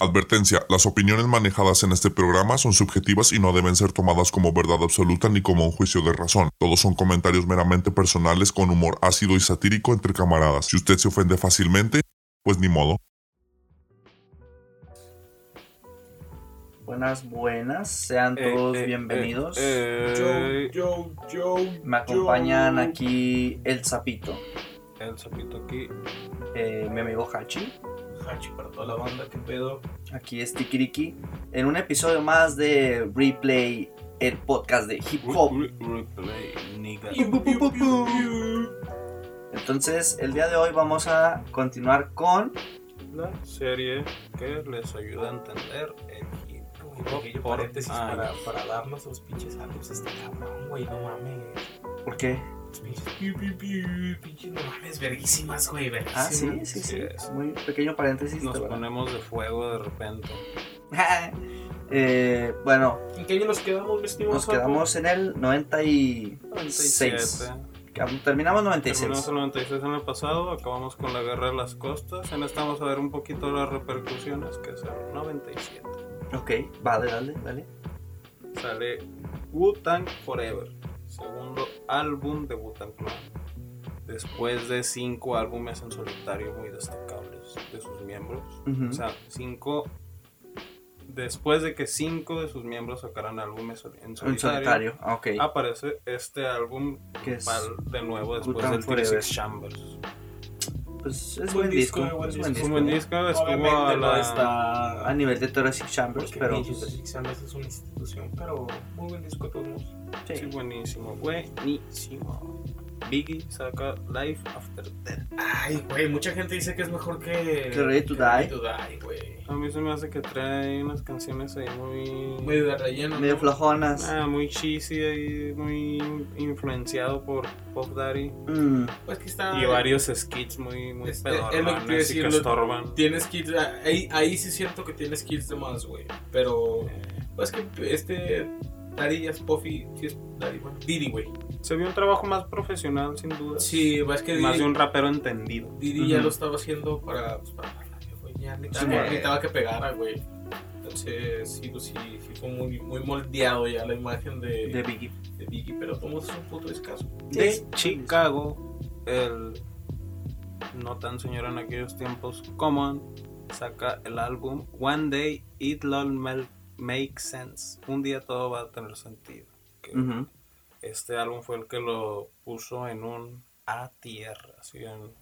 Advertencia, las opiniones manejadas en este programa son subjetivas y no deben ser tomadas como verdad absoluta ni como un juicio de razón. Todos son comentarios meramente personales con humor ácido y satírico entre camaradas. Si usted se ofende fácilmente, pues ni modo. Buenas, buenas, sean todos Eh, eh, bienvenidos. eh, Yo, yo, yo. Me acompañan yo. aquí el Zapito, El sapito aquí. eh, mi amigo Hachi, Hachi para toda la banda, qué pedo. aquí es Tikiriki, en un episodio más de Replay, el podcast de hip hop. Re- re- replay, nigga. Entonces, el día de hoy vamos a continuar con La serie que les ayuda a entender el hip hop por paréntesis años. para, para darnos los pinches álbumes este cabrón, güey, no mames. ¿Por qué? Los pinches piu, piu, piu, pinches no mames, verguísimas, güey, Ah, sí, sí, sí. Sí, es. Muy pequeño paréntesis. Nos ponemos de fuego de repente. Eh, bueno, ¿En qué año nos quedamos, mi estimado nos quedamos en el 96. 97. Terminamos 96. Terminamos el 96 en el pasado, acabamos con la guerra de las costas. En esta vamos a ver un poquito las repercusiones, que es el 97. Ok, vale, dale, dale. Sale Wu-Tang Forever, segundo álbum de Clan. Después de cinco álbumes en solitario muy destacables de sus miembros. O sea, cinco. Después de que cinco de sus miembros sacaran álbumes en En solitario, aparece este álbum Que es de nuevo después del Forever. 36 Chambers. Pues es Buen buen disco. disco, buen es disco. disco. un buen disco, estuvo Obviamente a no la... está... A nivel de Thoracic Chambers, Porque pero. pues, Alexanders es una institución, pero muy buen disco a todos modos. sí. Sí, buenísimo, buenísimo. Biggie saca Life After Death. Ay, güey, mucha gente dice que es mejor que... Que Ready to que Die. Ready to Die, güey. A mí se me hace que trae unas canciones ahí muy... Medio de relleno, Medio ¿no? flojonas. Ah, muy cheesy y muy influenciado por Pop Daddy. Mm, Pues que está... Y varios skits muy, muy Es- es lo que decir, que lo- estorban. Tienes kits, ahí, ahí sí siento que tienes kits de más, güey. Pero, pues que este Daddy es Puffy, sí es Daddy, bueno, Diddy, güey. Se vio un trabajo más profesional, sin duda. Sí, es que Más Diddy, de un rapero entendido. Diddy ya lo estaba haciendo para, pues, para la radio, güey. Ya Sí, necesitaba, güey. necesitaba que pegara, güey. Entonces, sí, pues, sí, sí fue muy, muy moldeado ya la imagen de, de Biggie. de Biggie, pero como es un puto escaso. De Sí. Chicago, el no tan señor en aquellos tiempos, Common, saca el álbum One Day It All Mel- Make Sense. Un día todo va a tener sentido. Que. Este álbum fue el que lo puso en un A tierra, así en-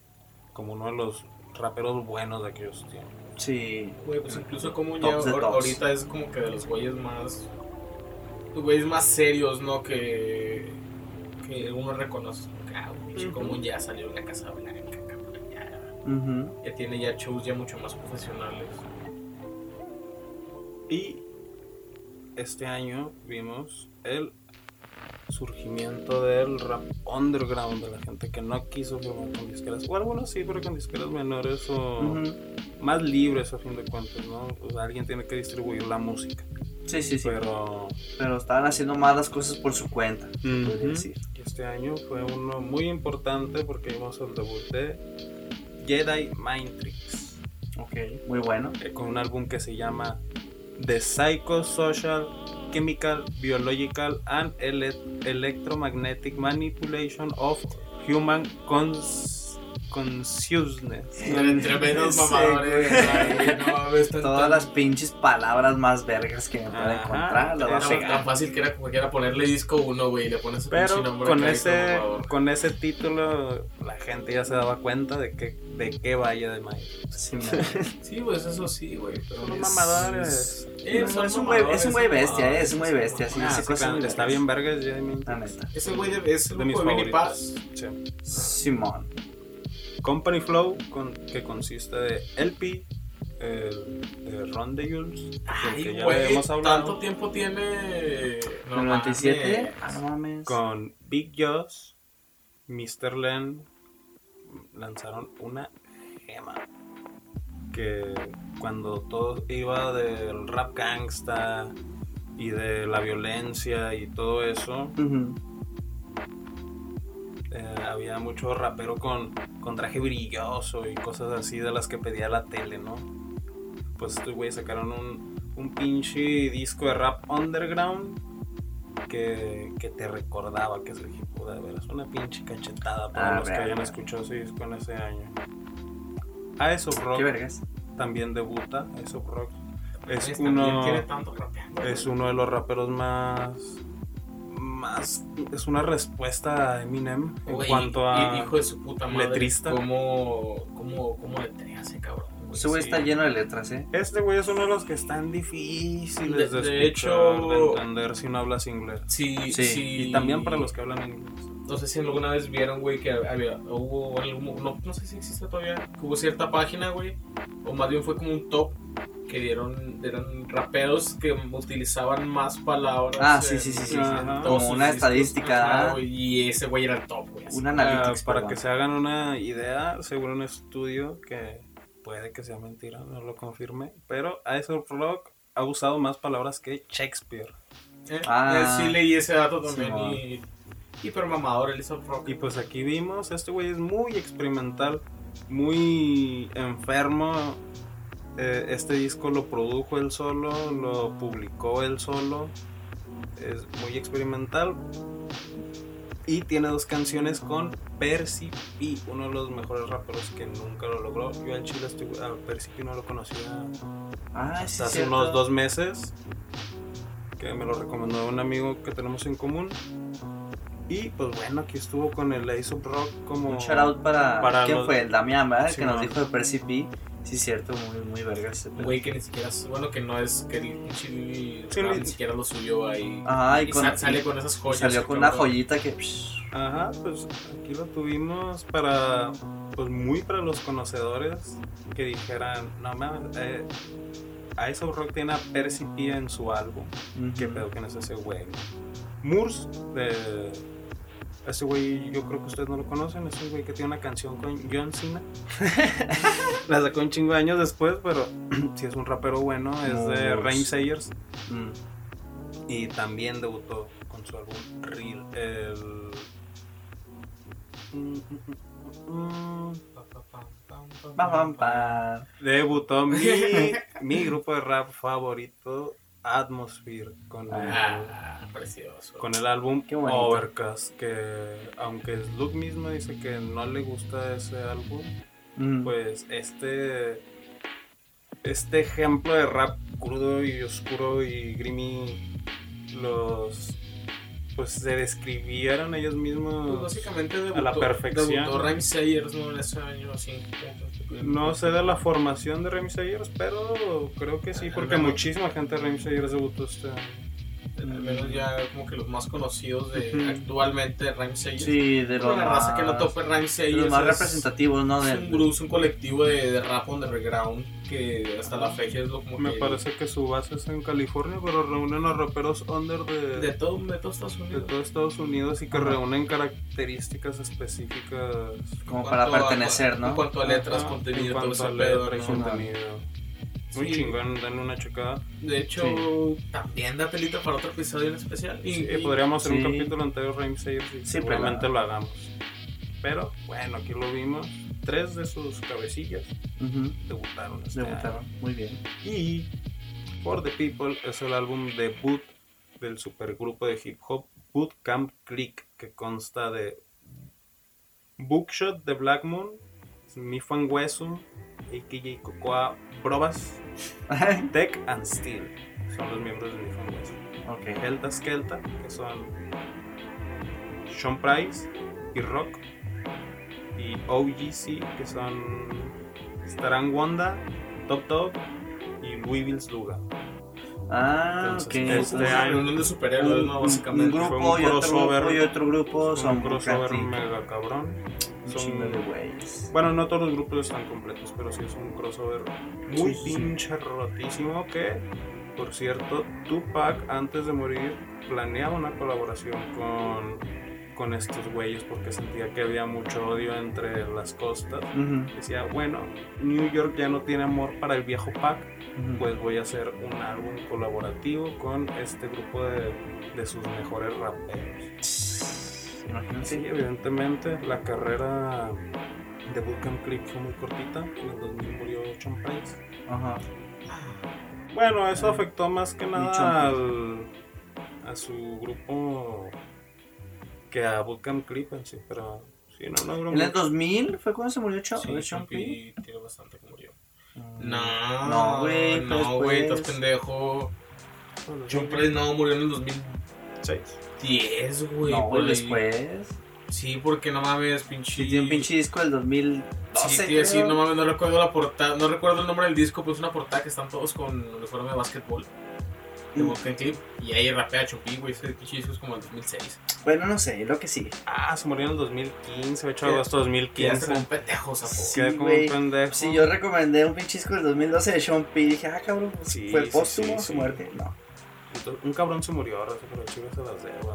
como uno de los raperos buenos de aquellos tiempos. Sí. Güey, pues incluso como ya ahorita es como que de los güeyes más. Los güeyes más serios, ¿no? Que. Que uno reconoce. Como ah, un pinche Ujú. común ya salió de la Casa Blanca, cabrón. Ya, Ujú. ya tiene ya shows ya mucho más profesionales. Y este año vimos el surgimiento del rap underground, de la gente que no quiso firmar con disqueras, o algunos sí, pero con disqueras menores o Ujú. más libres a fin de cuentas, ¿no? Pues alguien tiene que distribuir la música, Sí, sí, sí. pero Pero estaban haciendo más las cosas por su cuenta, podría Ujú. decir. este año fue uno muy importante porque vimos el debut de Jedi Mind Tricks. Ok, muy bueno. eh, con un álbum que se llama The Psychosocial, Chemical, Biological and Ele- Electromagnetic Manipulation of Human Cons- Consciousness. Tremendos Sí, mamadores. güey. ay, no mames, tan- Todas tan- las pinches palabras más vergas que me pueda Ajá, encontrar, a Era tan fácil que era como que era ponerle disco 1, güey, y le pones Pero nombre con ese, con ese título la gente ya se daba cuenta de que de qué vaya de Mind. Sí. Sí, pues eso sí, güey. Pero Son es- mamadores. Eh, son es un güey, es un güey bestia, eh, es un güey bestia, sí, Ah, sí, cosas claro, está bien vergas Mind La neta. Es el güey de, es el De mis de. Paz. Sí. Simón. Company Flow, con, que consiste de LP, el, de Ron de Jules, del que Ay, ya hemos hablado, tanto tiempo tiene. ¿El 97? mames. Ah, no mames. con Big Joss, Mr. Len, lanzaron una gema. Que cuando todo iba del rap gangsta y de la violencia y todo eso. Eh, había mucho rapero con, con traje brilloso y cosas así de las que pedía la tele, ¿no? pues estos güeyes sacaron un, un pinche disco de rap underground que, que te recordaba que es el hip hop de veras. Una pinche cachetada para Ah, los que hayan escuchado ese disco en ese año. Eyes of Rock ¿Qué vergas? también debuta. Eyes of Rock es uno, es uno de los raperos más. Más es una respuesta a Eminem en cuanto a. hijo de su puta madre. letrista. ¿Cómo, cómo, cómo letrea ese cabrón? Ese güey sí. está lleno de letras, ¿eh? Este güey es uno de los que están difíciles de, De- de escuchar, hecho- de entender si no hablas inglés. Sí, Sí, sí. Y también para los que hablan inglés. No sé si alguna vez vieron, güey, que había, hubo algún, no, no sé si existe todavía, que hubo cierta página, güey, o más bien fue como un top que dieron, eran raperos que utilizaban más palabras. Ah, sí, en- sí, sí, sí. Como una estadística, Ajá, ¿ah? y ese güey era el top, güey. Un Ah, analytics. para perdón. que se hagan una idea, según un estudio que puede que sea mentira, no lo confirme, pero Aesop Rock ha usado más palabras que Shakespeare. Eh, Ah. eh, sí leí ese dato también y... Hiper mamador el Aesop Rock. Y pues aquí vimos, este güey es muy experimental, muy enfermo. Eh, este disco lo produjo él solo, lo publicó él solo. Es muy experimental. Y tiene dos canciones con Percy P, uno de los mejores raperos que nunca lo logró. Yo al chile estoy, a Percy P no lo conocía Ah, sí, hasta hace cierto. unos dos meses. Que me lo recomendó un amigo que tenemos en común. Y pues bueno, aquí estuvo con el Ace of Rock como... Un shout out para. Para ¿Quién los- fue? El Damián, ¿verdad? Sí, que nos no. dijo de Percy P. Sí, cierto, muy, muy verga ese. Güey, que ni siquiera es... Bueno, que no es... Que el pinche Sí, rap ni- ni siquiera lo subió ahí. Ajá, y, y con, sa- sale con esas joyas. salió con una cabrón. joyita que. Ajá, pues aquí lo tuvimos para, pues muy para los conocedores que dijeran, no mames, eh, Ice of Rock tiene a Percy P en su álbum. ujú. ¿Qué pedo? ¿Quién es ese güey? Moors, de... Ese güey yo creo que ustedes no lo conocen, es un güey que tiene una canción con John Cena. La sacó un chingo de años después, pero si es un rapero bueno, es de. Rain Sayers. Mm. Y también debutó con su álbum Real, el... Debutó mi, mi grupo de rap favorito, Atmosphere, con el, Ah, precioso. con el álbum. Overcast, que aunque Luke mismo dice que no le gusta ese álbum, Mm. pues este este ejemplo de rap crudo y oscuro y grimy los pues se describieron ellos Pues mismos básicamente debutó, a la perfección. Debutó Rhyme Sayers, ¿no? En ese año, así. No sé de la formación de Remy Sayers pero creo que sí porque muchísima gente de Remy Sayers debutó este año. Al menos ya como que los más conocidos de actualmente Rhyme Sayers. Sí, de los la más, raza que no tope Rhyme de Sayers. los más es- representativos, ¿no? Es un, grupo, es un colectivo de, de rap underground que hasta la fecha es lo como me que parece que su base es en California pero reúnen a raperos under de, de todo, de todo Estados de Unidos. todo Estados Unidos y que Ajá. reúnen características específicas como En para cuanto a- pertenecer, En ¿no? cuanto a letras, Ajá, contenido, en todo ese pedo. letra y ¿no? contenido. Muy Sí. chingón, denle una checada. De hecho, también da telita para otro episodio en especial. Y, Sí, y- podríamos hacer sí. un capítulo entero de Rhyme Sayers pero- lo hagamos. Pero bueno, aquí lo vimos. Tres de sus cabecillas Ujú, debutaron este Debutaron, muy bien. Y For the People es el álbum debut del supergrupo de hip hop Bootcamp Creek, que consta de Bookshot de Black Moon, Mifan Wesum, AKJ Cocoa Brobas, Tech and Steel. Son los miembros de Mifan Wesum. ok. Helta Skelta, que son Sean Price y Rock. Y OGC, que son Staran Wanda, Top Top y Louisville's Luga. Ah, Entonces, ok. este año- reunión de superhéroes, un, ¿no? un- Básicamente. un fue grupo un y otro crossover. grupo y otro grupo Son un crossover mega cabrón. Un Son- chingo de güeyes. Bueno, no todos los grupos están completos, pero sí es un crossover muy Sí, sí, sí. pinche rotísimo que, por cierto, Tupac antes de morir planeaba una colaboración con, con estos güeyes porque sentía que había mucho odio entre las costas. Ujú, Decía, bueno, New York ya no tiene amor para el viejo Pac, ujú. pues voy a hacer un álbum colaborativo con este grupo de, de sus mejores raperos. Sí, evidentemente la carrera de Vulcan Click fue muy cortita, en el 2000 murió John Ajá. Bueno, eso afectó más que nada al, a su grupo que a Vulcan Clip en sí, pero sí, no, no ¿En el 2000 fue cuando se murió Ch sí, tiene bastante que murió. Mm. No, no, güey, pues, no, güey, estás pues. pendejo. John no murió en el 2006. 10, güey. No, güey, después. Sí, porque no mames, pinche. Sí, tiene un pinche disco del 2012. Sí, tío, sí, no mames, no recuerdo la portada, no recuerdo el nombre del disco, pero es una portada que están todos con uniforme de básquetbol. De mm. Clip, y ahí rapea Chupi, güey. Ese pinche disco es como el 2006. Bueno, no sé, lo que sigue. Ah, se murió en el 2015, 8 de agosto 2015. como un pendejo, sapo. Sí, Quedé como un pendejo. Sí, yo recomendé un pinche disco del 2012 de Sean P. Dije, ah, cabrón, pues, sí, fue póstumo sí, sí, su muerte. No. Entonces, un cabrón se murió, ahora se pero chivas se las de la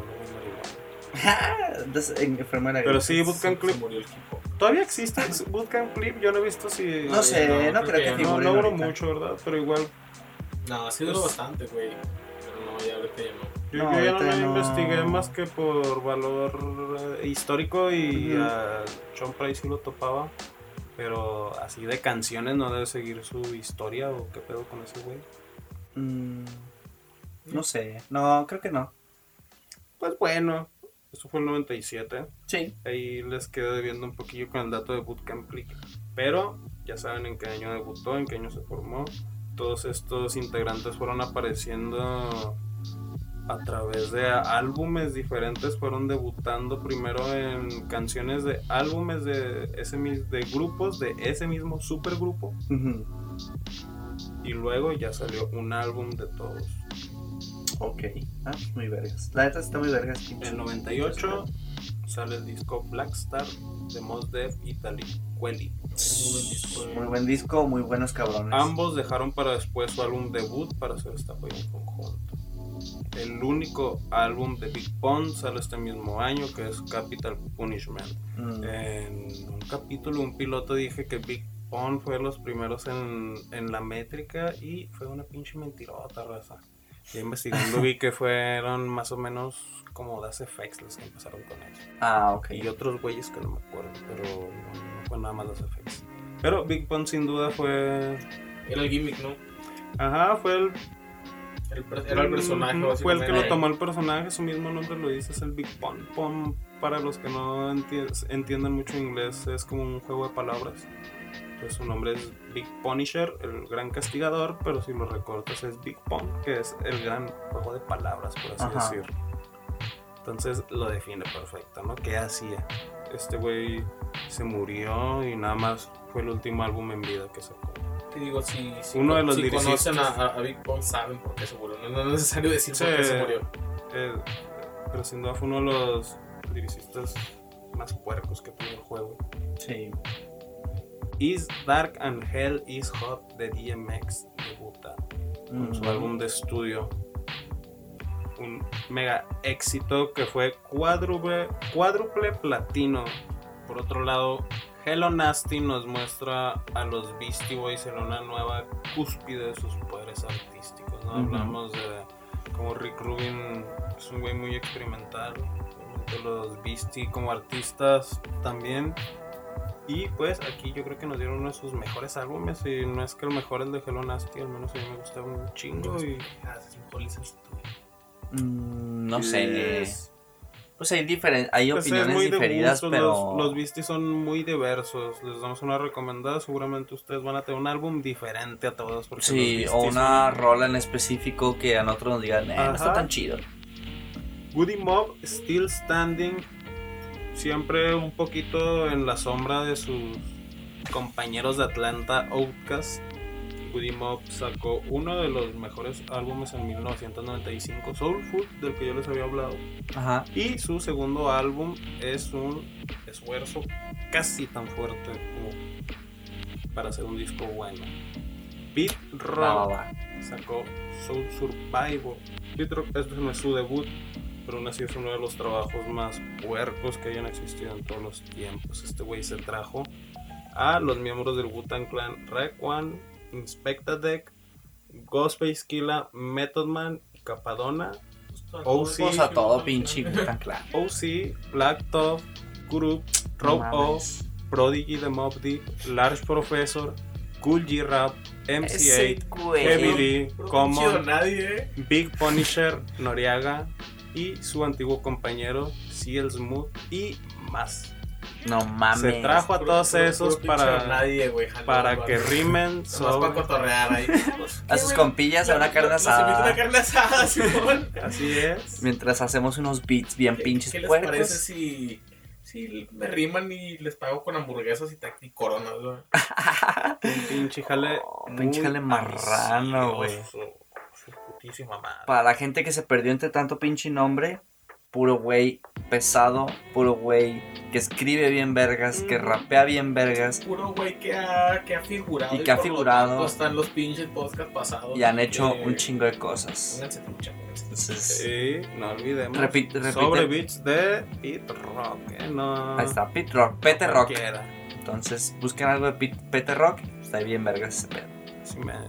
Pero sí, Bootcamp Se Clip. murió el equipo. ¿Todavía existe Bootcamp Clip? Yo no he visto si... No sé, no, no, creo creo que que No, ahorita. mucho, ¿verdad? Pero igual, No, sí duró Pues- bastante, güey. Pero no, ya ahorita ya no. yo, No, yo ya no lo no. investigué más que por valor eh, histórico y Ujú. a John Price sí lo topaba. Pero así de canciones no debe seguir su historia o qué pedo con ese güey. Mm, no sé. No, creo que no. Pues bueno, eso fue el 97. Sí. Ahí les quedé debiendo un poquillo con el dato de Bootcamp Click. Pero ya saben en qué año debutó, en qué año se formó. Todos estos integrantes fueron apareciendo a través de álbumes diferentes. Fueron debutando primero en canciones de álbumes de, ese, de grupos de ese mismo supergrupo. Ujú. Y luego ya salió un álbum de todos. Ok. Ah, muy vergas. La neta está muy vergas. En el 98 sale el disco Black Star de Mos Def y Talib Kweli. Muy buen disco. Muy buen disco, muy buenos cabrones. Ambos dejaron para después su álbum debut para hacer esta joya en conjunto. El único álbum de Big Pun sale este mismo año que es Capital Punishment. Mm. En un capítulo, un piloto dije que Big Pun fue los primeros en, en la métrica y fue una pinche mentirota, raza. Ya investigando vi que fueron más o menos como Das Effects los que empezaron con eso. Ah, ok. Y otros güeyes que no me acuerdo, pero no, no fue nada más Das Effects. Pero Big Pun sin duda fue Era el gimmick, ¿no? Ajá, fue el, El era el personaje, Fue el que lo tomó el personaje, su mismo nombre lo dice, es el Big Pun. Pun, para los que no enti- entiendan mucho inglés, es como un juego de palabras. Entonces su nombre es Big Punisher, el gran castigador, pero si lo recortas es Big Pun, que es el gran juego de palabras, por así Ajá. decirlo. Entonces lo define perfecto, ¿no? ¿Qué hacía? Este güey se murió y nada más fue el último álbum en vida que sacó. Te digo, si, si, Uno de los si conocen a, a- a Big Pun, saben por qué se murió. No, no es necesario decir Sí. por qué se murió. Eh, pero sin duda fue uno de los lyricistas más puercos que tuvo el juego. Sí. Is Dark and Hell is Hot de DMX debuta con su álbum de estudio. Un mega éxito que fue cuádruple, cuádruple platino. Por otro lado, Hello Nasty nos muestra a los Beastie Boys en una nueva cúspide de sus poderes artísticos. ¿no? Hablamos de como Rick Rubin es un güey muy experimental. Los Beastie como artistas también. Y pues aquí yo creo que nos dieron uno de sus mejores álbumes. Y no es que el mejor el de Hello Nasty, al menos a mí me gusta un chingo. Y. Mm, no sé. Es- Pues hay, diferen hay pues, es opiniones diferidas, pero. Los, los Beastie son muy diversos. Les damos una recomendada. Seguramente ustedes van a tener un álbum diferente a todos. Porque Sí, los o una son- rola en específico que a nosotros nos digan, eh, no está tan chido. Goody Mob Still Standing. Siempre un poquito en la sombra de sus compañeros de Atlanta, Outcast. Goody Mob sacó uno de los mejores álbumes en 1995, Soul Food, del que yo les había hablado. Ajá. Y su segundo álbum es un esfuerzo casi tan fuerte como para hacer un disco bueno. Pete Rock sacó Soul Survivor. Pete Rock este es su debut, pero aún así es uno de los trabajos más puercos que hayan existido en todos los tiempos. Este güey se trajo a los miembros del Wu-Tang Clan Rec One, Inspecta Deck, Ghostface Killa, Method Man, Capadona, a todo pinche tan claro. OC, Black Top, Group, Rob No O. Prodigy de Mob Deep, Large Professor, Cool G Rap, Ese MC8, güey. Heavy D, Common, eh. Big Punisher, Noriaga y su antiguo compañero CL Smooth y más. No mames. Se trajo a todos puro- esos puro para, nadie, güey, jaló, para que rimen Nomás para sobre... cotorrear ahí. A sus compillas a una carne asada. una carne asada, Simón. Así es. Mientras hacemos unos beats bien ¿Qué- pinches ¿Qué les puercos. parece si, si me riman y les pago con hamburguesas y, y coronas, güey? Un pinche jale. Oh, pinche jale marrano, güey. Putísima madre. Para la gente que se perdió entre tanto pinche nombre, puro güey pesado, puro güey que escribe bien vergas, que Mm. rapea bien vergas Puro güey que ha, que ha figurado. Y que ha por lo figurado. tanto Están los pinches podcast pasados. y han hecho que- un chingo de cosas. Pónganse trucha. Entonces, no olvidemos. Repite- repite. Sobre beats de Pete Rock. eh, No. ahí está, Pete Rock, Pete no Rock. Entonces, busquen algo de Pete, Pete Rock, está bien vergas ese pedo. Sí, man.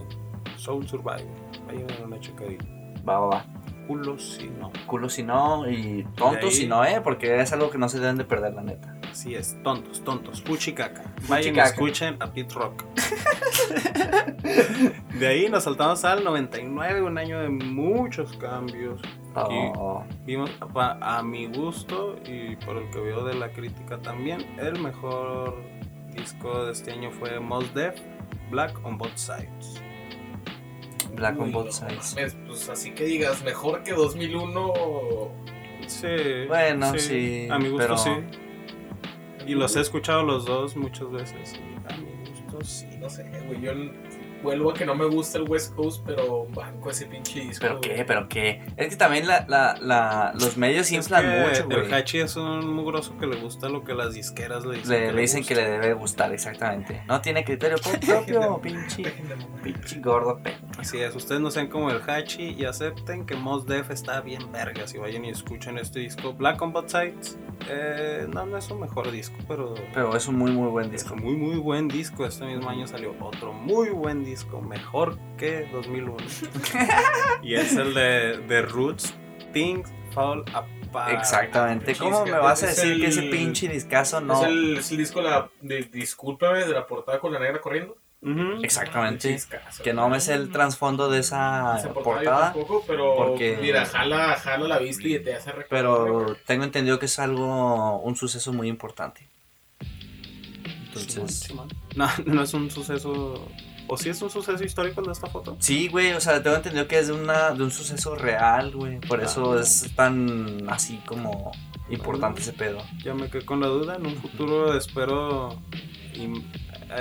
Soul Survivor. A dar una checadita. Va, va, va. Culo si no. Culo si no y tonto ahí- si no, eh, porque es algo que no se deben de perder, la neta. Así es, tontos, tontos. Fuchicaca. Vayan y escuchen a Pete Rock. de ahí nos saltamos al 99, un año de muchos cambios. Oh, Vimos, pa- a mi gusto y por el que veo de la crítica también, el mejor disco de este año fue Mos Def, Black on Both Sides. Black on Uy, Both no Sides. mames, Pues así que digas, mejor que 2001. Sí. Bueno, sí, A mi gusto pero- sí. Y los he escuchado los dos muchas veces. a mi gusto sí. No sé, güey. Yo vuelvo a que no me gusta el West Coast, pero banco ese pinche disco. ¿Pero güey. qué? ¿Pero qué? Es que también la, la, la, los medios Es inflan que mucho, güey. El Hachi es un mugroso que le gusta lo que las disqueras le dicen. Le, que le dicen que le debe gustar, exactamente. No tiene criterio propio, pinche, pinche gordo pe. Así es, ustedes no sean como el Hachi y acepten que Mos Def está bien vergas y vayan y escuchen este disco Black on Both Sides. Eh, no, no es su mejor disco, pero Pero es un muy, muy buen es disco. un muy muy buen disco. Este mismo año salió otro muy buen disco, mejor que 2001. y es el de The Roots, Things Fall Apart. Exactamente. ¿Cómo me disco. vas a decir que ese pinche discazo no? Es, el, es el disco la, de Discúlpame de la portada con la negra corriendo. Exactamente. Que no me sé el trasfondo de esa Esa portada, portada, tampoco, pero porque- mira, jala, jala la vista y te hace recordar. pero tengo entendido que es algo, un suceso muy importante. Entonces. No, no es un suceso. ¿O sí es un suceso histórico el de esta foto? sí, güey, o sea, tengo entendido que es de, una, de un suceso real, güey. Por eso Ah. es tan así como importante ese pedo. Ya me quedé con la duda. En un futuro espero.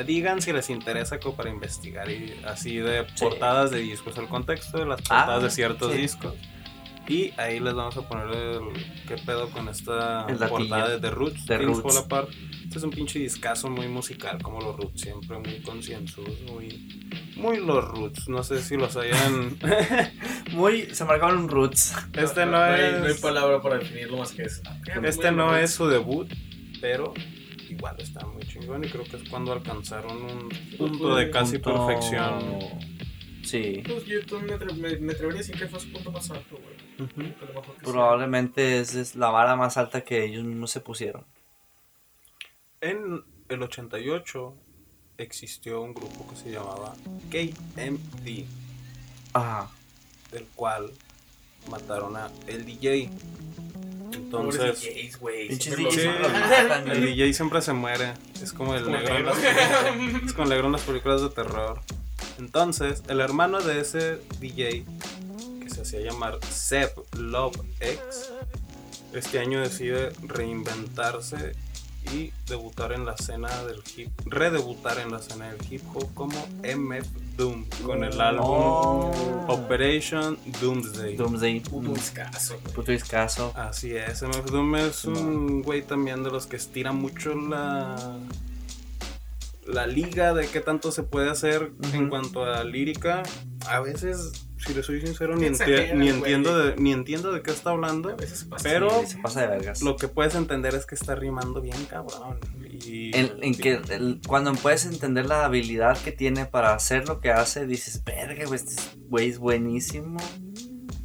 digan si les interesa como para investigar y así de Sí. portadas de discos, el contexto de las Ah, portadas de ciertos sí. discos. Y ahí les vamos a poner el qué pedo con esta portada de The Roots. The Roots. Este es un pinche discazo muy musical, como los Roots, siempre muy concienzudos, muy, muy los Roots. No sé si los hayan. Muy, se marcaron roots. este no, hay, es. no hay palabra para definirlo más que eso. Este no es su debut, pero igual está muy chingón y creo que es cuando alcanzaron un punto de casi Punto- perfección. Sí, Pues yo me, atre- me- me atrevería a decir que fue su punto más alto, güey. Que sí. probablemente es, es la vara más alta que ellos mismos se pusieron. En el 88 existió un grupo que se llamaba KMD, Ajá. del cual mataron a el DJ. Entonces, DJs, matan, el. DJ siempre se muere. Es como el negro en negro. las Es como el negro en las películas de terror. Entonces, el hermano de ese DJ, que se hacía llamar Seb Love X, este año decide reinventarse y debutar en la escena del hip, redebutar en la escena del hip hop como MF Doom con el álbum. Operation Doomsday. Doomsday. Puto mm, escaso, güey. Puto escaso. Así es, MF Doom es un güey también de los que estira mucho la la liga de qué tanto se puede hacer en cuanto a lírica. A veces, si le soy sincero, ni, enti- ni entiendo de, ni entiendo de qué está hablando. A veces pasa. Pero Sí, se pasa de vergas. lo que puedes entender es que está rimando bien cabrón. Y, En, en que el- cuando puedes entender la habilidad que tiene para hacer lo que hace, dices, verga, güey, este güey es buenísimo.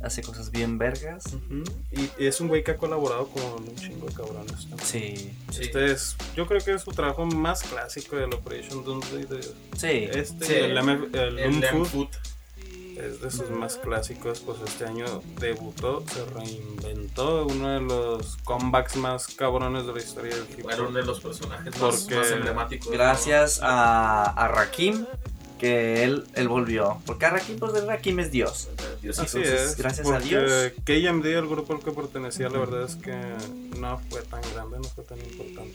hace cosas bien vergas. Ujú. y, y es un güey que ha colaborado con un chingo de cabrones también. Sí, Sí. Este es, yo creo que es su trabajo más clásico del Operation Doomsday. De, sí. este, Sí. el, el El Lamb Food, Food. Es de sus más clásicos. Pues este año debutó, se reinventó, uno de los comebacks más cabrones de la historia del hip hop. uno de los personajes más, Porque- más emblemáticos. ¿no? Gracias a, a Rakim, que él, él volvió. Porque a Rakim, pues el Rakim es Dios. Dios, Así Entonces, es, gracias a Dios. KMD, el grupo al que pertenecía, la verdad es que no fue tan grande, no fue tan importante.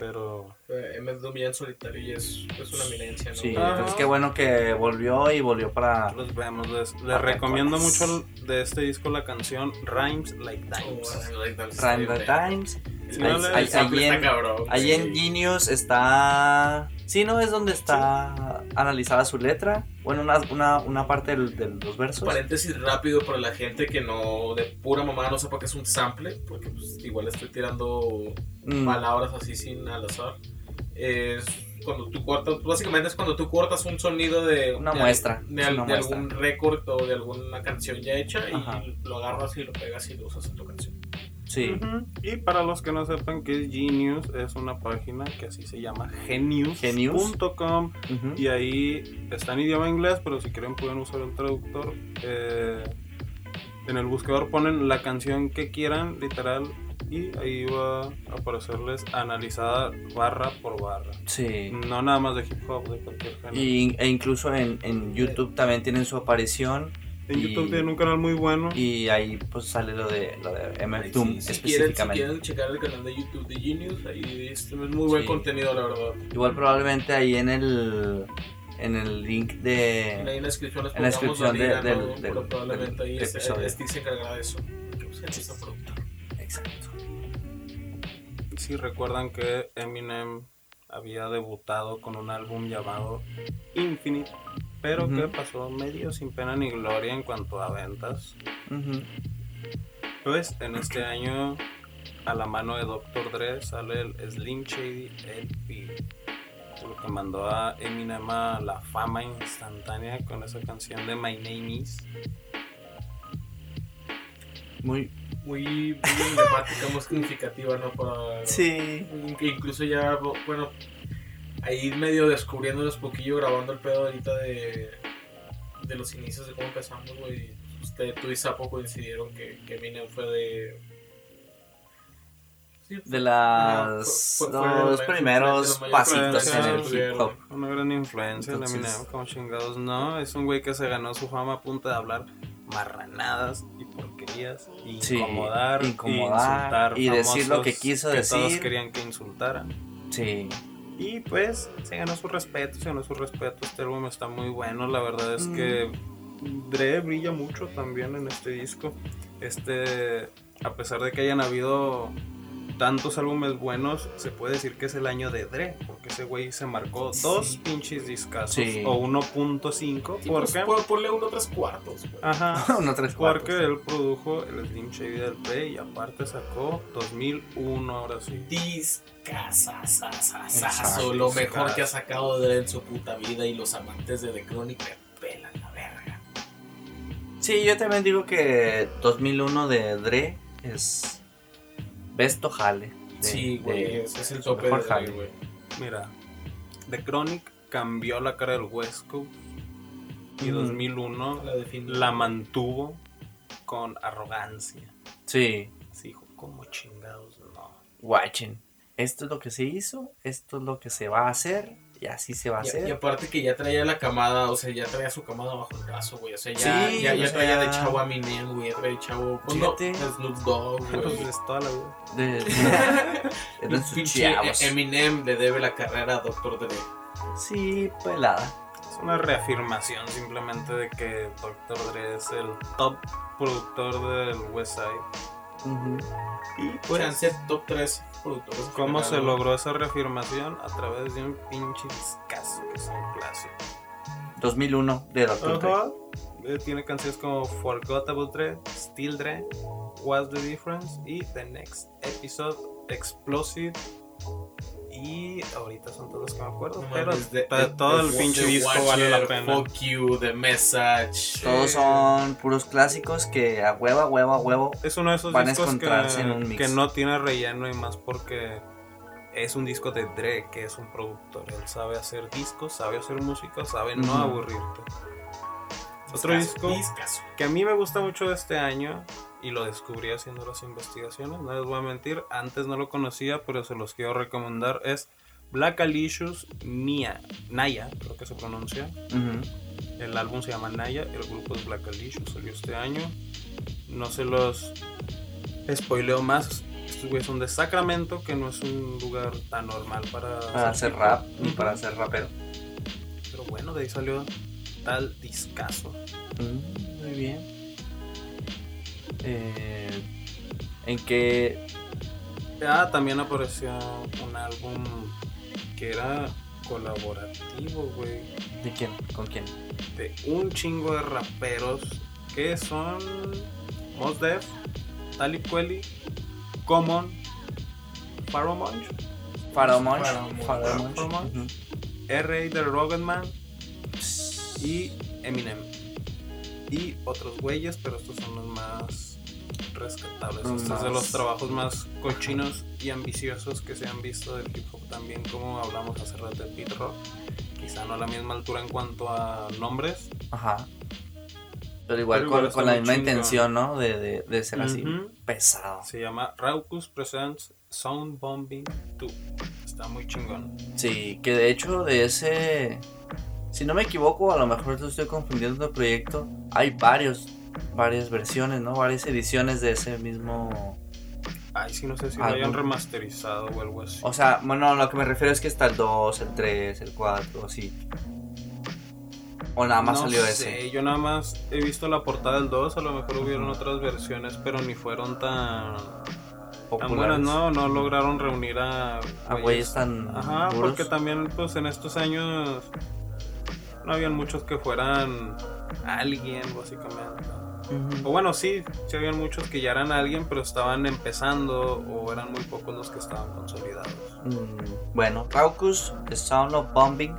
Pero Eh, MS Doom ya en solitario y es, es una eminencia, ¿no? Sí, Ajá. entonces qué bueno que volvió y volvió para... los vemos. Les, les Ah, recomiendo mucho de este disco la canción Rhymes Like Dimes. Oh, like that, Rhyme sí, the güey. Times. Sí, Ahí- no en- cabrón. Ahí en. Genius está... Sí, ¿no? Es donde está analizada su letra. Bueno, una, una, una parte del- de los versos. Paréntesis rápido para la gente que no, de pura mamá no sepa que es un sample, porque pues, igual estoy tirando Mm, palabras así sin al azar. Es cuando tú cortas, básicamente es cuando tú cortas un sonido de Una de- muestra, de, al- una de muestra. algún récord o de alguna canción ya hecha Ajá. y lo agarras y lo pegas y lo usas en tu canción. Sí. Y para los que no sepan que es Genius, es una página que así se llama Genius. genius.com Ujú. y ahí está en idioma inglés, pero si quieren pueden usar el traductor. Eh, en el buscador ponen la canción que quieran, literal, y ahí va a aparecerles analizada barra por barra. Sí. No nada más de hip hop, de cualquier género. Y, e incluso en, en YouTube también tienen su aparición en y- YouTube tienen un canal muy bueno. y ahí pues sale lo de, lo de MF Doom Sí, si, quieren, si específicamente. quieren checar el canal de YouTube de Genius, ahí es, es muy buen Sí. contenido, la verdad. Igual probablemente ahí en el en el link Ahí de en la descripción les en la pongamos descripción de- del- probablemente ahí del es- episodio. Steve se encargará de eso. pues, exacto. Si recuerdan que Eminem había debutado con un álbum llamado Infinite, pero Ujú. que pasó medio sin pena ni gloria en cuanto a ventas. Ujú. Pues en este año, a la mano de Dr. Dre, sale el Slim Shady LP, lo que mandó a Eminem a la fama instantánea con esa canción de My Name Is. Muy Muy, muy emblemática, muy significativa, ¿no? Para, sí. incluso ya, bueno, ahí medio descubriéndonos poquillo, grabando el pedo ahorita de, de los inicios de cómo empezamos, güey. Usted, tú y Sapo coincidieron que, que Eminem fue de... Sí, De las Fue- fue- fue de los los primeros pasitos en el hip hop. Una gran influencia en Entonces- Eminem, como chingados. No, es un güey que se ganó su fama a punta de hablar marranadas y porquerías, y Sí, incomodar, y incomodar, insultar y decir lo que quiso Todos decir. querían que insultaran. Sí. Y pues se ganó su respeto, se ganó su respeto. Este álbum está muy bueno. La verdad es que Dre brilla mucho también en este disco. Este, a pesar de que hayan habido tantos álbumes buenos, se puede decir que es el año de Dre, porque ese güey se marcó Sí. dos pinches discazos Sí. o 1.5. Sí, ¿Por pues, ponle uno tres cuartos, güey. Ajá. Uno tres Porque cuartos. él produjo el Slim Shady del P y aparte sacó 2001 ahora sí. Discasasasasazo, Exacto, lo mejor que ha sacado de en su puta vida y los amantes de The Chronic me pelan la verga. Sí, yo también digo que 2001 de Dre es besto jale. de- sí, güey, de ese es el tope de mejor Dre, jale. güey. Mira, The Chronic cambió la cara del West Coast y Ujú. 2001 La la mantuvo con arrogancia. Sí, Sí, hijo, como chingados, no. watching. Esto es lo que se hizo, esto es lo que se va a hacer y así se va a Y, y hacer. aparte que ya traía la camada, o sea, ya traía su camada bajo el brazo, güey. O sea, ya, Sí, ya, traía sea- de chavo a Eminem, güey. Ya traía de chavo. pues, no, Snoop Dogg, Pues güey. es toda la vida. De, Pinche chavos. Eminem le debe la carrera a Dr. Dre. Sí, pelada. Es una reafirmación simplemente de que Dr. Dre es el top productor del West Side. Y Pues, pues, top 3 productores. ¿cómo se logró esa reafirmación? A través de un pinche discazo, que es un clásico. 2001 de Dr. Ajá. Eh, Tiene canciones como Forgottable Dre, Still Dre, What's the Difference y The Next Episode, Explosive Y ahorita son todos los que me acuerdo. No pero de- to- de- todo el pinche disco Watcher, vale la pena. Fuck you, The Message. Todos son puros clásicos que a huevo, a huevo, a huevo. Es uno de esos Van a discos encontrarse en un que, mix. que no tiene relleno y más porque es un disco de Dre, que es un productor. Él sabe hacer discos, sabe hacer música, sabe no aburrirte. Otro disco discazo. que a mí me gusta mucho de este año y lo descubrí haciendo las investigaciones, no les voy a mentir, antes no lo conocía, pero se los quiero recomendar, es Black Alicious Nia, Naya, creo que se pronuncia. El álbum se llama Naya, el grupo es Black Alicious, salió este año. No se los spoileo más. Estos güeyes son de Sacramento, que no es un lugar tan normal para, Para hacer rap Ujú. para hacer rapero. Pero bueno, de ahí salió tal discazo. Mm, Muy bien. Eh, en que Ah, también apareció un álbum que era colaborativo, güey. ¿De quién? ¿Con quién? De un chingo de raperos que son Mos Def, Talib Kweli, Common, Pharaoh. Faramonch. Faramonch. Ujú. R.A. del Rocketman y Eminem. Y otros güeyes, pero estos son los más rescatables. Este es de los trabajos más cochinos y ambiciosos que se han visto del hip hop también, como hablamos hace rato de Pete Rock. Quizá no a la misma altura en cuanto a nombres. Ajá. Pero igual, Pero con, igual está con la misma chingón. intención, ¿no? De, de, de ser así. Ujú. Pesado. Se llama Raucus Presents Sound Bombing 2. Está muy chingón. Sí, que de hecho de ese... Si no me equivoco, a lo mejor estoy confundiendo de proyecto. Hay varios, varias versiones, ¿no? Varias ediciones de ese mismo... Ay, sí, no sé si lo hayan remasterizado o algo así. O sea, bueno, lo que me refiero es que está el 2, el 3, el 4, así. O nada más no salió sé, ese. Yo nada más he visto la portada del 2, a lo mejor hubieron otras versiones, pero ni fueron tan, tan Populares. buenas, no, no lograron reunir a A güeyes tan Ajá, porque también pues en estos años no habían muchos que fueran alguien básicamente. O bueno, sí, sí habían muchos que ya eran alguien, pero estaban empezando o eran muy pocos los que estaban consolidados. Mm, bueno, Raucus, The Sound of Bombing,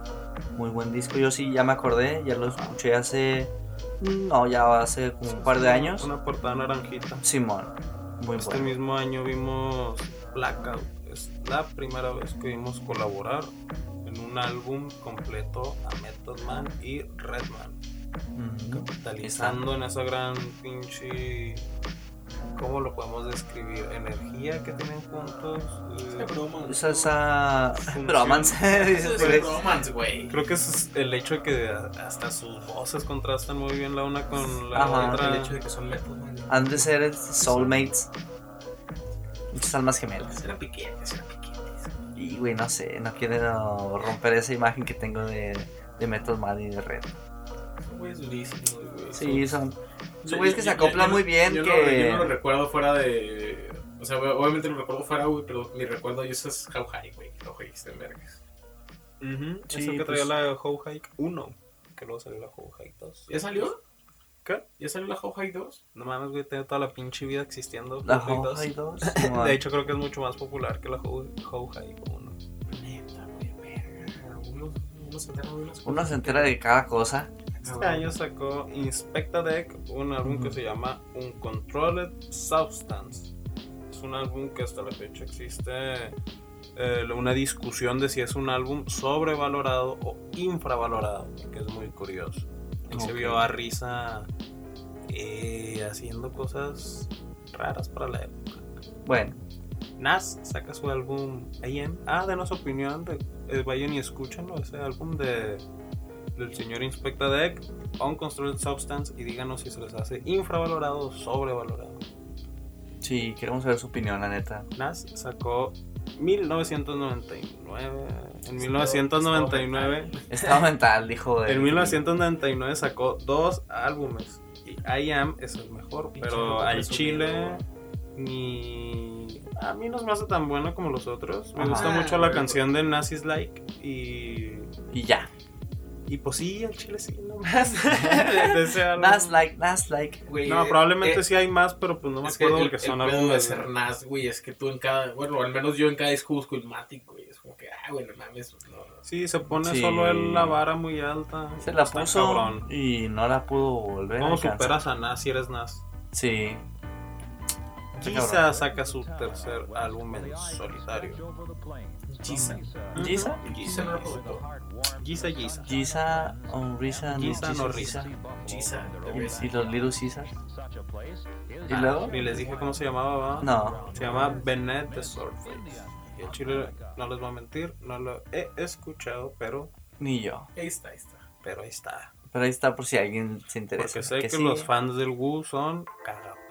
muy buen disco. Yo sí ya me acordé, ya lo escuché hace. mm, No, ya hace como un par de años. Una portada naranjita. Simón, muy Este bueno. mismo año vimos Blackout. Es la primera vez que vimos colaborar en un álbum completo a Method Man y Redman. Ujú. Capitalizando en esa gran pinche. ¿Cómo lo podemos describir? Energía que tienen juntos. eh, Esa, esa. Bromance, dices, Eso pues. es romance, güey. Creo que es el hecho de que hasta sus voces contrastan muy bien la una con la Ajá. otra. El hecho de que son man. Han de ser soulmates. Muchas almas gemelas. Eran piquetes, eran piquetes. Y, güey, no sé, no quiero romper esa imagen que tengo de, de Method Man y de Red. Güeyes durísimos, güey. Sí, son. Yo- Son güeyes que yo- se yo- acoplan yo muy no- bien. Yo, que... no, yo no lo recuerdo fuera de. O sea, obviamente lo recuerdo fuera, güey, pero mi recuerdo y eso es How High, güey. How High está en vergas. Ujú, Sí, es el que pues- traía la How Hike 1. Que luego salió la How Hike 2. ¿Ya salió? ¿Qué? ¿Ya salió la How High 2? No mames, güey, tiene toda la pinche vida existiendo. La How How 2. High 2. De hecho, creo que es mucho más popular que la How, How Hike 1. Neta, güey, verga. Uno, uno se entera de unas Uno se entera de cada cosa. Este año sacó Inspecta Deck, un álbum que se llama Uncontrolled Substance. Es un álbum que hasta la fecha existe eh, una discusión de si es un álbum sobrevalorado o infravalorado, que es muy curioso. Ahí se vio a Risa eh, haciendo cosas raras para la época. Bueno, Nas saca su álbum AM. Ah, denos opinión. De, eh, vayan y escúchenlo. Ese álbum de, del señor Inspecta Deck, Uncontrolled Substance. Y díganos si se les hace infravalorado o sobrevalorado. sí, queremos saber su opinión, la neta. Nas sacó 1999. En 1999. Estado mental, dijo. En 1999 sacó dos álbumes. Y I Am es el mejor. Pero al. Chile ni. A mí no se me hace tan bueno como los otros. Me gusta mucho la canción de Nazis Like y. Y ya. Y pues sí, el chile sí, no más. Nas like, Nas like. Güey, No, probablemente eh, sí hay más, pero pues no me que acuerdo el, porque el son pedo de álbumes. ser Nas, güey, es que tú en cada, bueno, al menos yo en cada disco busco el Matic, güey, es como que, ah, güey, no mames, no. Sí, se pone Sí. solo él la vara muy alta. Se la puso cabrón. y no la pudo volver ¿Cómo alcanzar. superas a Nas si eres Nas? Sí. Está Quizá cabrón. saca su tercer álbum en solitario. Giza. ¿Giza? Giza no. Giza Giza. Giza, o Risa, no, Giza, no Giza. Giza, Y, Risa. los Little Caesars. ¿Y luego? Ni les dije cómo se llamaba. No. Se llama Bennett the Swordface. Y el chile, no les voy a mentir, no lo he escuchado, pero, Ni yo. Ahí está, ahí está. pero ahí está. Pero ahí está por si alguien se interesa. Porque sé que, los fans del Wu son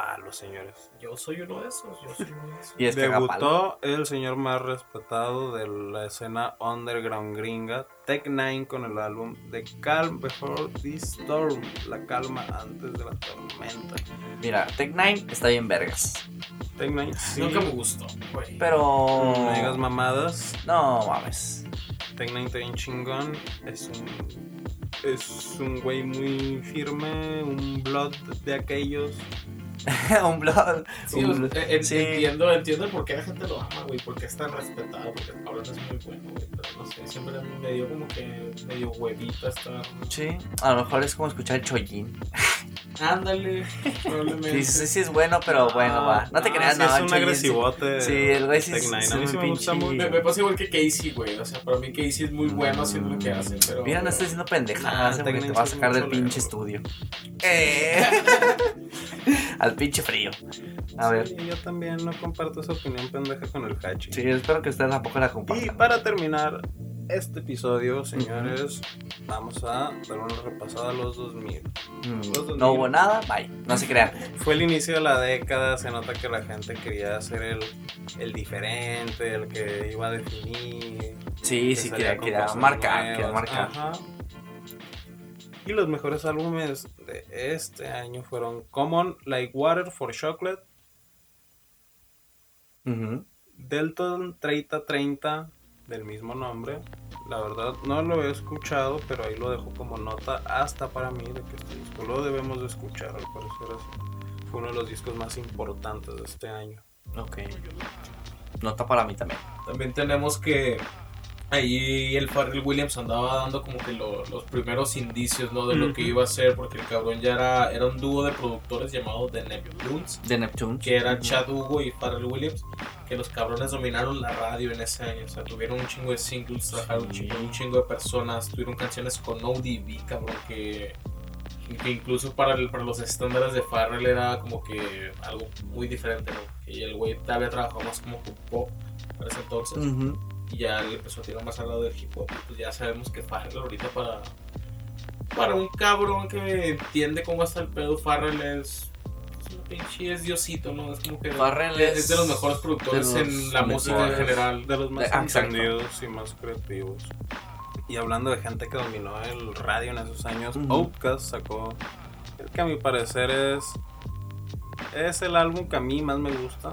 cagapalos, señores. Yo soy uno de esos, yo soy uno de esos. Y es. Debutó el señor más respetado de la escena underground gringa, Tech Nine, con el álbum The Calm Before the Storm, la calma antes de la tormenta. Mira, Tech Nine está bien vergas. Tech Nine, sí, Nunca me gustó, güey. Pero. no digas mamadas, No mames. Tech Nine está bien chingón, es un, es un güey muy firme, un blood de aquellos. un blog. Sí, un o sea, blog. en- Sí. entiendo, entiendo por qué la gente lo ama, güey, porque es tan respetado, porque el cabrón es muy bueno, güey, pero no sé, siempre me dio como que medio huevita estar... Sí, a lo mejor es como escuchar Chollín. Ándale, probablemente. Sí, sí, sí es bueno, pero bueno, va. No te Ah, creas, sí no. es un sí. agresivote. Sí, el güey sí es- me gusta. Me, me pasa igual que Casey, güey, o sea, para mí Casey es muy bueno haciendo lo que hace, pero... Mira, no estoy diciendo Ah, pendejadas, porque te va a sacar del pinche estudio. Eh. Al pinche frío. A ver. Sí, yo también no comparto esa opinión pendeja con el Hachi. Sí, espero que ustedes tampoco la Y compartan. para terminar este episodio, señores, vamos a dar una repasada a los 2000. Mm, No hubo nada, bye. No se crean. Fue el inicio de la década, se nota que la gente quería ser el, el diferente, el que iba a definir. Sí, sí, quería, quería marcar, quería marcar. Ajá. Y los mejores álbumes de este año fueron Common Like Water for Chocolate, Ujú. Delton 3030 del mismo nombre. La verdad no lo he escuchado, pero ahí lo dejo como nota hasta para mí de que este disco lo debemos de escuchar. Al parecer es- fue uno de los discos más importantes de este año. Ok. Nota para mí también. También tenemos que ahí el Farrell Williams andaba dando como que lo- los primeros indicios, ¿no? De lo que iba a ser, porque el cabrón ya era, era un dúo de productores llamado The Neptunes, Neptune. que eran Chad Hugo y Farrell Williams, que los cabrones dominaron la radio en ese año, o sea, tuvieron un chingo de singles, trabajaron un chingo, un chingo de personas, tuvieron canciones con ODB, cabrón, que, que incluso para, el- para los estándares de Farrell era como que algo muy diferente, ¿no? Que el güey había trabajado más como pop para ese entonces. Y ya le empezó a tirar más al lado del hip hop. y Pues ya sabemos que Farrell ahorita para para un cabrón que entiende cómo está el pedo, Farrell es es un pinche es diosito, ¿no? Es como que Farrell es, es de los mejores productores los en la música en general. De los más exacto. entendidos y más creativos. Y hablando de gente que dominó el radio en esos años, Ujú. Outkast sacó el que a mi parecer es es el álbum que a mí más me gusta.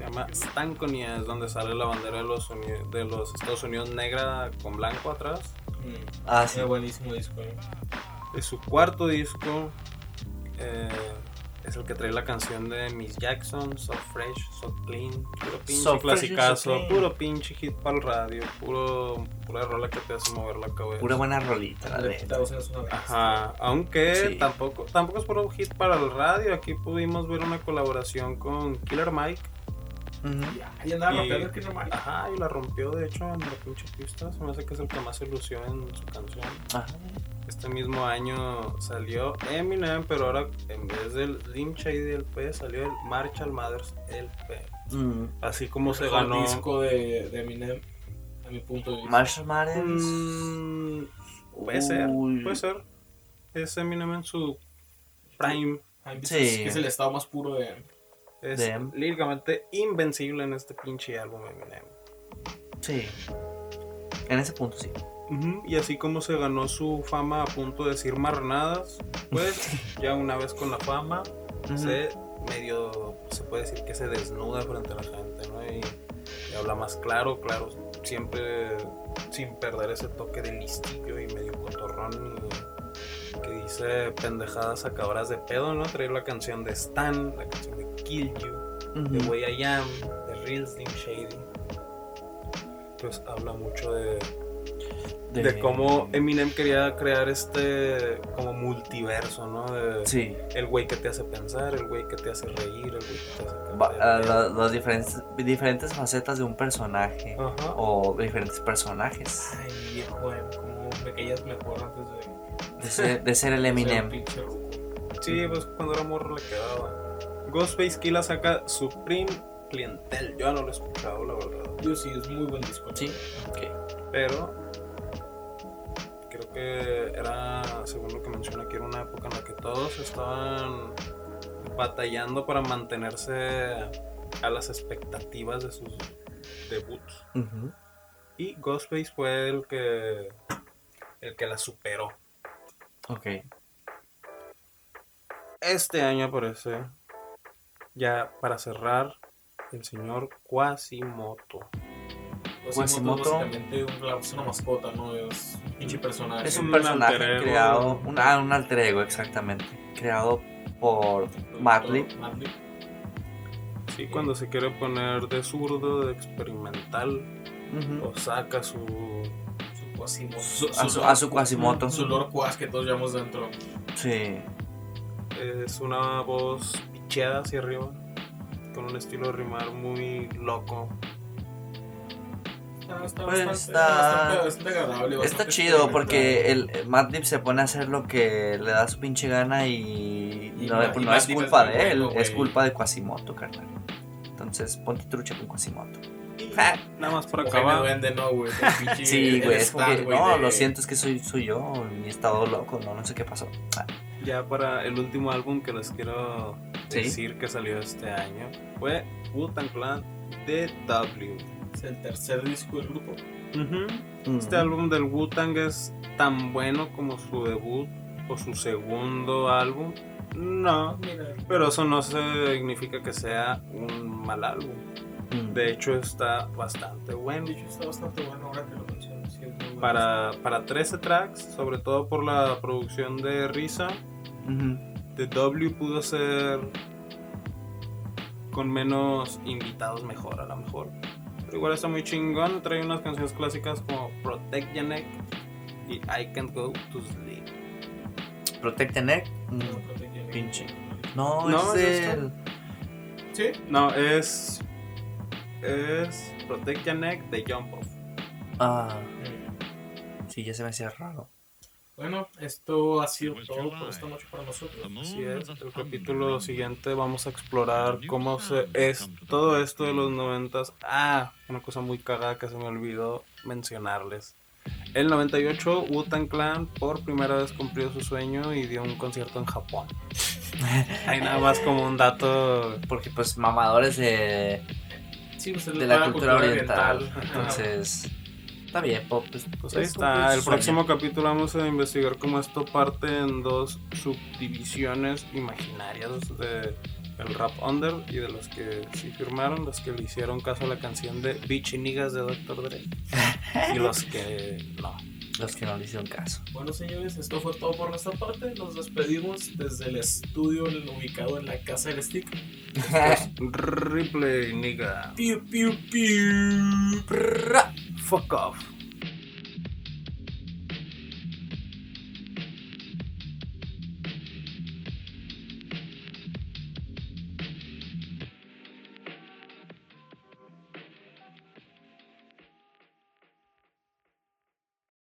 Se llama Stankonia, es donde sale la bandera de los, Uni- de los Estados Unidos negra con blanco atrás. Mm, Ah, sí. es buenísimo disco. ¿eh? Es su cuarto disco. eh, es el que trae la canción de Miss Jackson, So Fresh, So Clean, puro pinche So clasicazo, puro pinche hit para el radio, puro, pura rola que te hace mover la cabeza. Pura buena rolita, la De. Ajá, aunque Sí. tampoco, tampoco es puro hit para el radio, aquí pudimos ver una colaboración con Killer Mike, Ahí andaba Y- rapeando que normal. ajá, y la rompió de hecho en la pinche pista, se me hace que es el que más se lució en su canción. Ajá. Este mismo año salió Eminem, pero ahora en vez del Slim Shady LP salió el Marshall Mathers LP. Mm. Así como se ganó. disco de, de Eminem, a mi punto de vista. Marshall Mathers. Mm, puede ser, puede ser. Es Eminem en su prime. Sí. Es el estado más puro de... Es Em. líricamente invencible en este pinche álbum Eminem. Sí. En ese punto sí. Y así como se ganó su fama a punto de decir marranadas, pues ya una vez con la fama, se medio, se puede decir que se desnuda frente a la gente, ¿no? Y, y habla más claro, claro, siempre sin perder ese toque de listillo y medio cotorrón y que dice pendejadas sacadoras de pedo, ¿no? Traer la canción de Stan, la canción de Kill You, de Ujú. Way I Am, de Real Slim Shady. Pues habla mucho de, de cómo Eminem quería crear este como multiverso, ¿no? De Sí. el güey que te hace pensar, el güey que te hace reír, el güey que te hace Va- cambiar a de la- las diferentes, diferentes facetas de un personaje Ajá. o diferentes personajes Ay, viejo, eh, como me caías mejor antes de. de ser, de ser el Eminem. Sí, pues cuando era morro le quedaba. Ghostface Killa saca Supreme Clientel. Yo no lo he escuchado, la verdad. Yo sí, es muy buen disco. Sí, ok. Pero creo que era, según lo que menciona aquí, era una época en la que todos estaban batallando para mantenerse a las expectativas de sus debuts. Y Ghostface fue el que el que la superó. Ok. Este año aparece, ya para cerrar, el señor Quasimoto. Quasimoto. Es una mascota, ¿no? Es un pinche personaje. Es un un personaje alter creado, un, ah, un alter ego, exactamente. Creado por Madlib. Sí, cuando se quiere poner de zurdo, de experimental, Ujú. o saca su... Su Quasimoto. Su- a su- a su Quasimoto. Su Lord Quas que todos llevamos dentro. Sí. Es una voz picheada hacia arriba, con un estilo de rimar muy loco. Está, está Pues bastante, está- bastante, bastante agradable. Está chido porque el el Madlib se pone a hacer lo que le da su pinche gana y, Y no, Ma- no y es culpa es de él, bueno, es culpa de Quasimoto, carnal. Entonces ponte trucha con Quasimoto. Y Ja. nada más Jaime acabar. Duende, no, güey. Sí, güey, no, de- lo siento, es que soy, soy yo, mi estado loco, no, no sé qué pasó. Ah, Ya para el último álbum que les quiero Sí. decir que salió este año fue Wu-Tang Clan DW. Es el tercer disco del grupo. Este álbum del Wu-Tang es tan bueno como su debut o su segundo álbum. No, Mira, pero eso no significa que sea un mal álbum. Mm. De hecho está bastante bueno. de hecho está bastante bueno ahora que lo mencionas. sí, bueno. Para, para 13 tracks, sobre todo por la producción de Risa, The W pudo ser con menos invitados mejor, a lo mejor. Pero igual está muy chingón. Trae unas canciones clásicas como Protect Your Neck y I Can't Go to Sleep. Protect the Neck. mm, No, tiene- pinche. No, No, es es el. Sí, No, es. Es Protect Your Neck de Jump Off. Ah, sí, ya se me hacía raro. Bueno, esto ha sido todo por esta noche para nosotros. Así es. El capítulo siguiente vamos a explorar cómo se es todo esto de los noventas. Ah, una cosa muy cagada que se me olvidó mencionarles. El 98, Wu-Tang Clan por primera vez cumplió su sueño y dio un concierto en Japón. Hay nada más como un dato. Porque, pues, mamadores de, Sí, pues, es de la cultura oriental. Ajá. Entonces, está bien, pues. pues, Pues ahí está. El sueño. próximo capítulo vamos a investigar cómo esto parte en dos subdivisiones imaginarias de el rap under y de los que sí firmaron, los que le hicieron caso a la canción de Bitch y Niggas de Dr. Dre y los que no. Los que no le hicieron caso. Bueno, señores, esto fue todo por nuestra parte. Nos despedimos desde el estudio ubicado en la casa del stick. Ripley, nigga. Piu, piu, piu. Fuck off.